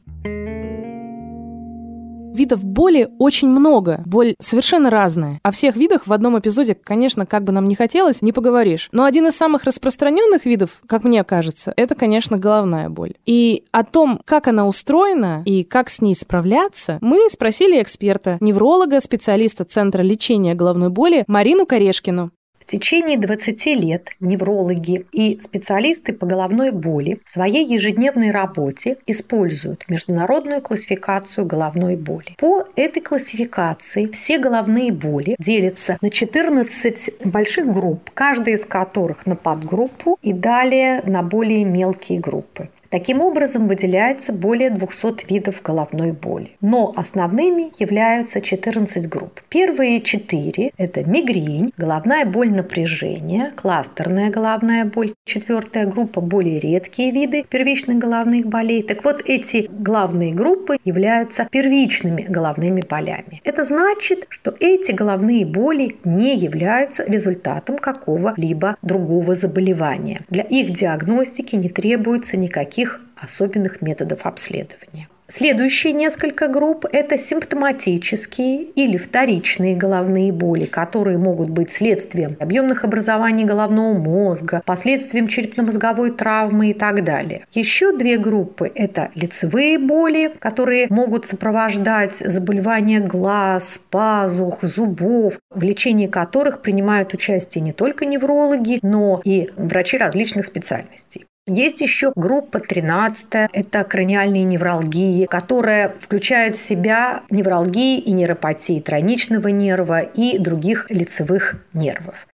Видов боли очень много. Боль совершенно разная. О всех видах в одном эпизоде, конечно, как бы нам не хотелось, не поговоришь. Но один из самых распространенных видов, как мне кажется, это, конечно, головная боль. И о том, как она устроена и как с ней справляться, мы спросили эксперта, невролога, специалиста Центра лечения головной боли Марину Корешкину. В течение 20 лет неврологи и специалисты по головной боли в своей ежедневной работе используют международную классификацию головной боли. По этой классификации все головные боли делятся на 14 больших групп, каждая из которых на подгруппу и далее на более мелкие группы. Таким образом, выделяется более 200 видов головной боли. Но основными являются 14 групп. Первые четыре – это мигрень, головная боль напряжения, кластерная головная боль. Четвертая группа – более редкие виды первичных головных болей. Так вот, эти главные группы являются первичными головными болями. Это значит, что эти головные боли не являются результатом какого-либо другого заболевания. Для их диагностики не требуется никаких особенных методов обследования. Следующие несколько групп – это симптоматические или вторичные головные боли, которые могут быть следствием объемных образований головного мозга, последствием черепно-мозговой травмы и так далее. Еще две группы – это лицевые боли, которые могут сопровождать заболевания глаз, пазух, зубов, в лечении которых принимают участие не только неврологи, но и врачи различных специальностей. Есть еще группа 13, это краниальные невралгии, которая включает в себя невралгии и нейропатии тройничного нерва и других лицевых нервов.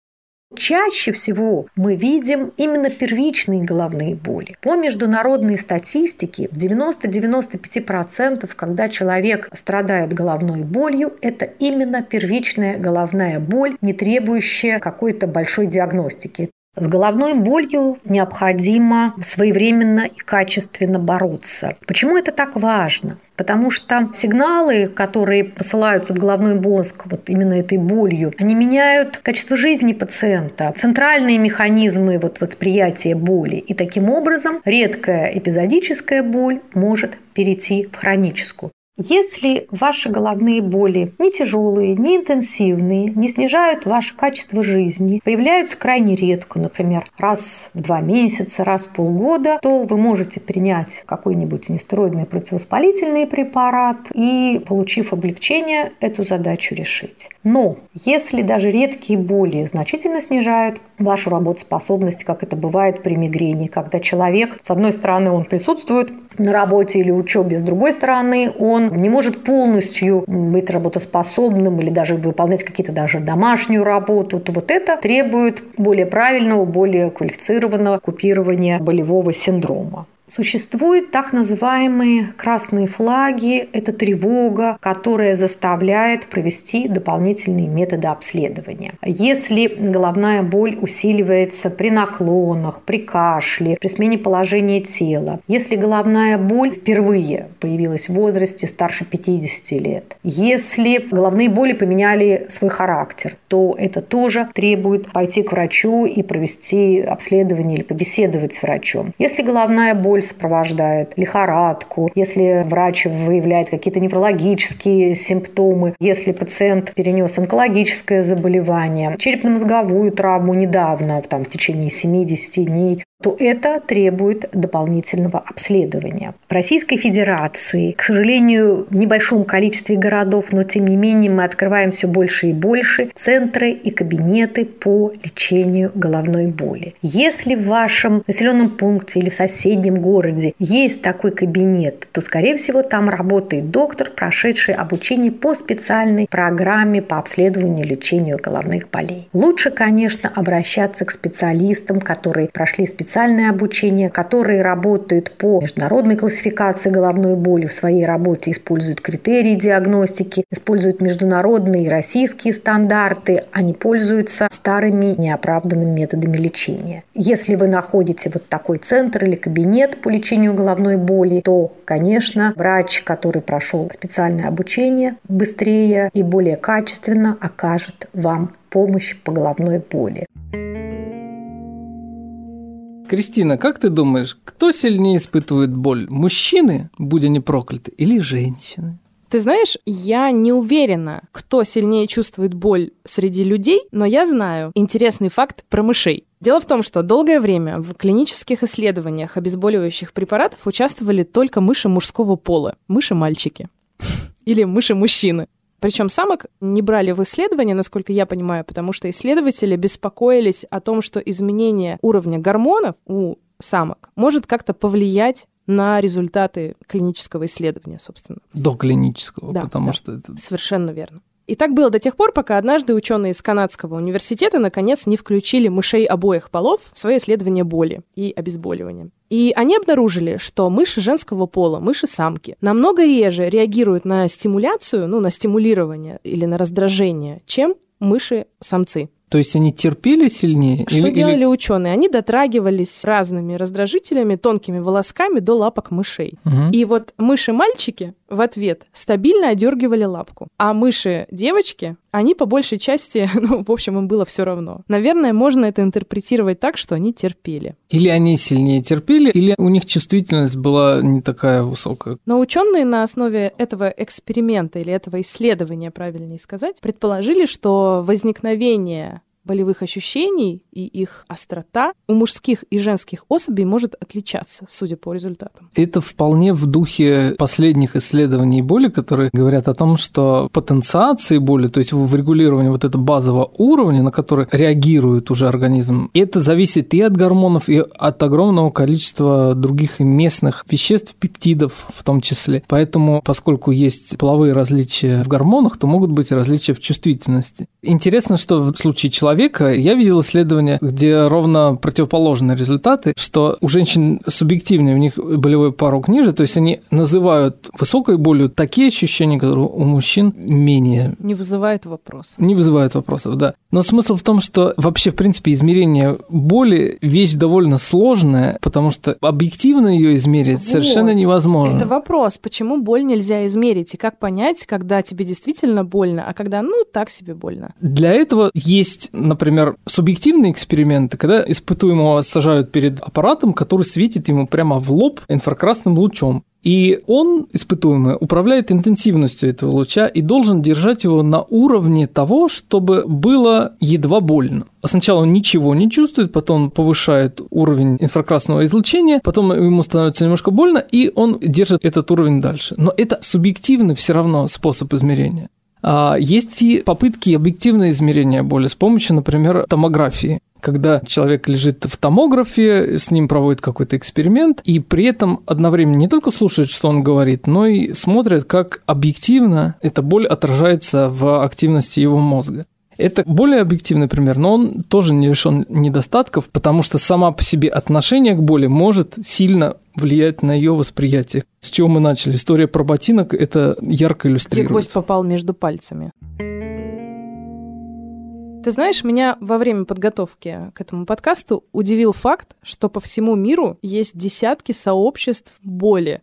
Чаще всего мы видим именно первичные головные боли. По международной статистике в 90-95%, когда человек страдает головной болью, это именно первичная головная боль, не требующая какой-то большой диагностики. С головной болью необходимо своевременно и качественно бороться. Почему это так важно? Потому что сигналы, которые посылаются в головной мозг вот именно этой болью, они меняют качество жизни пациента, центральные механизмы вот восприятия боли. И таким образом редкая эпизодическая боль может перейти в хроническую. Если ваши головные боли не тяжелые, не интенсивные, не снижают ваше качество жизни, появляются крайне редко, например, раз в два месяца, раз в полгода, то вы можете принять какой-нибудь нестероидный противовоспалительный препарат и, получив облегчение, эту задачу решить. Но если даже редкие боли значительно снижают вашу работоспособность, как это бывает при мигрени, когда человек, с одной стороны, он присутствует на работе или учебе, с другой стороны, он не может полностью быть работоспособным или даже выполнять какие-то даже домашнюю работу, то вот это требует более правильного, более квалифицированного купирования болевого синдрома. Существуют так называемые красные флаги. Это тревога, которая заставляет провести дополнительные методы обследования. Если головная боль усиливается при наклонах, при кашле, при смене положения тела, если головная боль впервые появилась в возрасте старше 50 лет, если головные боли поменяли свой характер, то это тоже требует пойти к врачу и провести обследование или побеседовать с врачом. Если головная боль боль сопровождает, лихорадку, если врач выявляет какие-то неврологические симптомы, если пациент перенес онкологическое заболевание, черепно-мозговую травму недавно, там, в течение 70 дней, то это требует дополнительного обследования. В Российской Федерации, к сожалению, в небольшом количестве городов, но тем не менее мы открываем все больше и больше центры и кабинеты по лечению головной боли. Если в вашем населенном пункте или в соседнем городе есть такой кабинет, то, скорее всего, там работает доктор, прошедший обучение по специальной программе по обследованию и лечению головных болей. Лучше, конечно, обращаться к специалистам, которые прошли специальную специальное обучение, которые работают по международной классификации головной боли в своей работе, используют критерии диагностики, используют международные и российские стандарты, они пользуются старыми неоправданными методами лечения. Если вы находите вот такой центр или кабинет по лечению головной боли, то, конечно, врач, который прошел специальное обучение, быстрее и более качественно окажет вам помощь по головной боли. Кристина, как ты думаешь, кто сильнее испытывает боль? Мужчины, будь они прокляты, или женщины? Ты знаешь, я не уверена, кто сильнее чувствует боль среди людей, но я знаю интересный факт про мышей. Дело в том, что долгое время в клинических исследованиях обезболивающих препаратов участвовали только мыши мужского пола, мыши-мальчики или мыши-мужчины. Причем самок не брали в исследование, насколько я понимаю, потому что исследователи беспокоились о том, что изменение уровня гормонов у самок может как-то повлиять на результаты клинического исследования, собственно. До клинического, да, потому да. что это... Совершенно верно. И так было до тех пор, пока однажды ученые из Канадского университета наконец не включили мышей обоих полов в свое исследование боли и обезболивания. И они обнаружили, что мыши женского пола, мыши-самки, намного реже реагируют на стимуляцию, ну, на стимулирование или на раздражение, чем мыши-самцы. То есть они терпели сильнее? Что или, делали или... ученые? Они дотрагивались разными раздражителями, тонкими волосками до лапок мышей. Угу. И вот мыши-мальчики в ответ стабильно одергивали лапку. А мыши-девочки Они по большей части, ну, в общем, им было все равно. Наверное, можно это интерпретировать так, что они терпели. Или они сильнее терпели, или у них чувствительность была не такая высокая. Но ученые на основе этого эксперимента или этого исследования, правильнее сказать, предположили, что возникновение болевых ощущений и их острота у мужских и женских особей может отличаться, судя по результатам. Это вполне в духе последних исследований боли, которые говорят о том, что потенциации боли, то есть в регулировании вот этого базового уровня, на который реагирует уже организм, это зависит и от гормонов, и от огромного количества других местных веществ, пептидов в том числе. Поэтому, поскольку есть половые различия в гормонах, то могут быть различия в чувствительности. Интересно, что в случае человека человека, я видел исследования, где ровно противоположные результаты, что у женщин субъективнее, у них болевой порог ниже, то есть они называют высокой болью такие ощущения, которые у мужчин менее. Не вызывает вопросов. Не вызывает вопросов, да. Но смысл в том, что вообще, в принципе, измерение боли – вещь довольно сложная, потому что объективно ее измерить вот. совершенно невозможно. Это вопрос, почему боль нельзя измерить, и как понять, когда тебе действительно больно, а когда, ну, так себе больно. Для этого есть например, субъективные эксперименты, когда испытуемого сажают перед аппаратом, который светит ему прямо в лоб инфракрасным лучом. И он, испытуемый, управляет интенсивностью этого луча и должен держать его на уровне того, чтобы было едва больно. Сначала он ничего не чувствует, потом повышает уровень инфракрасного излучения, потом ему становится немножко больно, и он держит этот уровень дальше. Но это субъективный все равно способ измерения. А, есть и попытки объективного измерения боли с помощью, например, томографии когда человек лежит в томографе, с ним проводит какой-то эксперимент, и при этом одновременно не только слушает, что он говорит, но и смотрит, как объективно эта боль отражается в активности его мозга. Это более объективный пример, но он тоже не лишен недостатков, потому что сама по себе отношение к боли может сильно влиять на ее восприятие. С чего мы начали? История про ботинок это ярко иллюстрирует. Где гвоздь попал между пальцами. Ты знаешь, меня во время подготовки к этому подкасту удивил факт, что по всему миру есть десятки сообществ боли.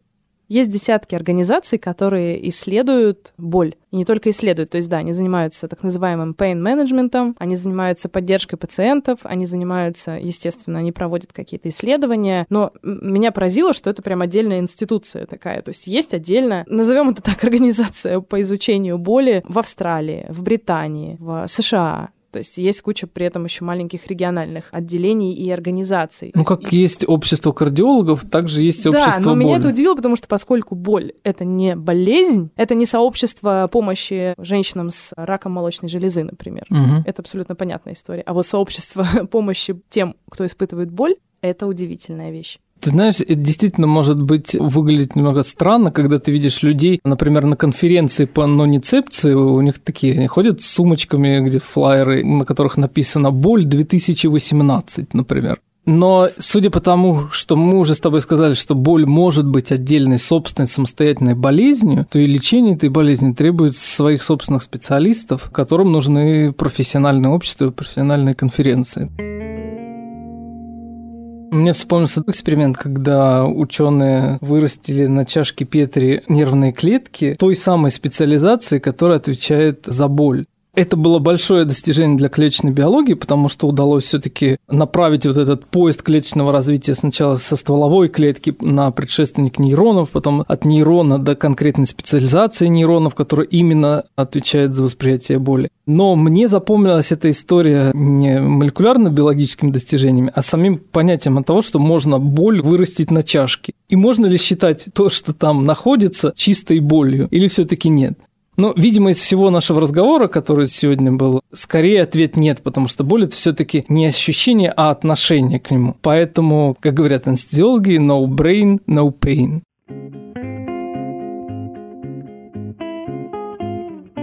Есть десятки организаций, которые исследуют боль. И не только исследуют, то есть, да, они занимаются так называемым pain менеджментом, они занимаются поддержкой пациентов, они занимаются, естественно, они проводят какие-то исследования, но меня поразило, что это прям отдельная институция такая, то есть есть отдельно, назовем это так, организация по изучению боли в Австралии, в Британии, в США, то есть есть куча при этом еще маленьких региональных отделений и организаций. Ну, как и... есть общество кардиологов, также есть да, общество но боли. меня это удивило, потому что поскольку боль — это не болезнь, это не сообщество помощи женщинам с раком молочной железы, например. Угу. Это абсолютно понятная история. А вот сообщество помощи тем, кто испытывает боль, это удивительная вещь. Ты знаешь, это действительно может быть выглядеть немного странно, когда ты видишь людей, например, на конференции по ноницепции, у них такие, они ходят с сумочками, где флайеры, на которых написано «Боль 2018», например. Но судя по тому, что мы уже с тобой сказали, что боль может быть отдельной собственной самостоятельной болезнью, то и лечение этой болезни требует своих собственных специалистов, которым нужны профессиональные общества и профессиональные конференции. Мне вспомнился эксперимент, когда ученые вырастили на чашке Петри нервные клетки той самой специализации, которая отвечает за боль. Это было большое достижение для клеточной биологии, потому что удалось все-таки направить вот этот поезд клеточного развития сначала со стволовой клетки на предшественник нейронов, потом от нейрона до конкретной специализации нейронов, которая именно отвечает за восприятие боли. Но мне запомнилась эта история не молекулярно-биологическими достижениями, а самим понятием от того, что можно боль вырастить на чашке. И можно ли считать то, что там находится, чистой болью, или все-таки нет? Ну, видимо, из всего нашего разговора, который сегодня был, скорее ответ нет, потому что боль это все-таки не ощущение, а отношение к нему. Поэтому, как говорят анестезиологи, no brain, no pain.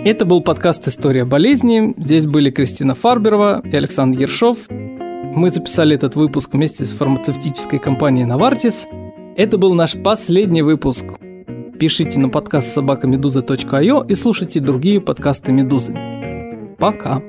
Это был подкаст «История болезни». Здесь были Кристина Фарберова и Александр Ершов. Мы записали этот выпуск вместе с фармацевтической компанией «Навартис». Это был наш последний выпуск. Пишите на подкаст собакамедуза.io и слушайте другие подкасты «Медузы». Пока!